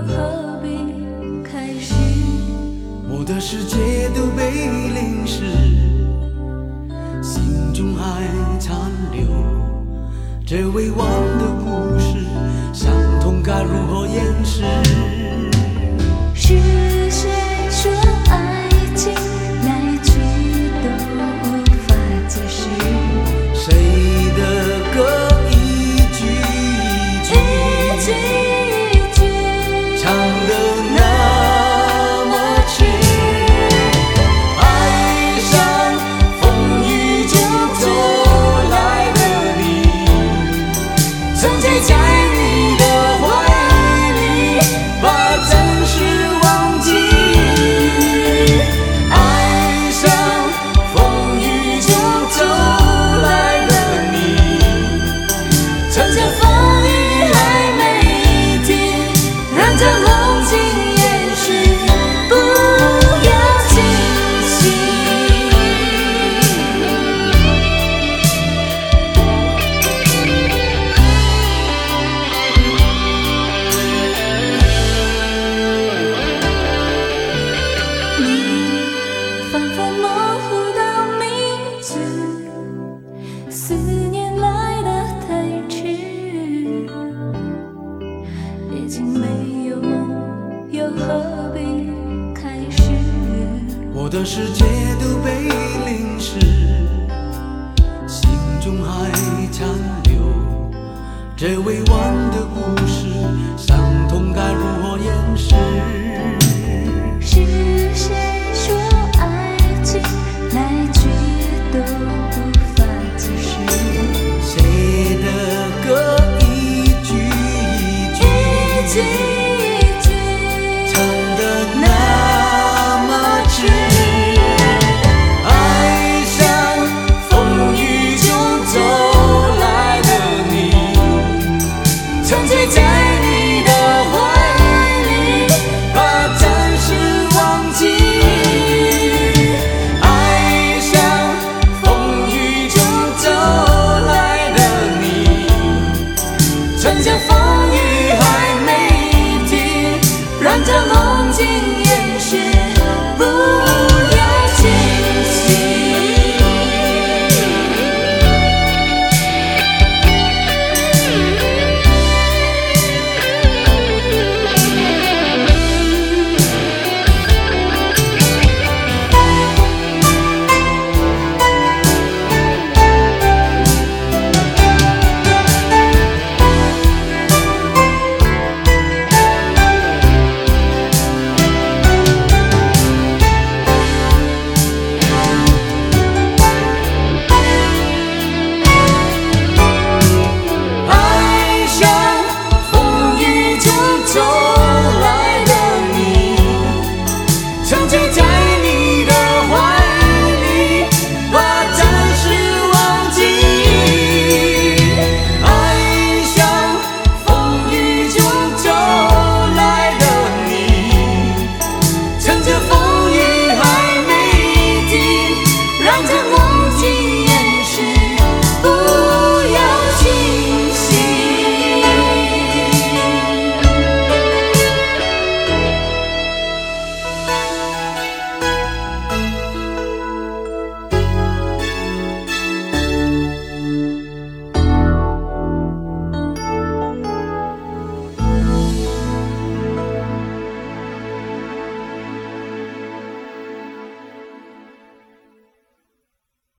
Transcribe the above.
又何必开始？我的世界都被淋湿，心中还残留这未完的故事，伤痛该如何掩饰？乘着风我的世界都被淋湿，心中还残留这未完的故事，伤痛该如何掩饰？场景也许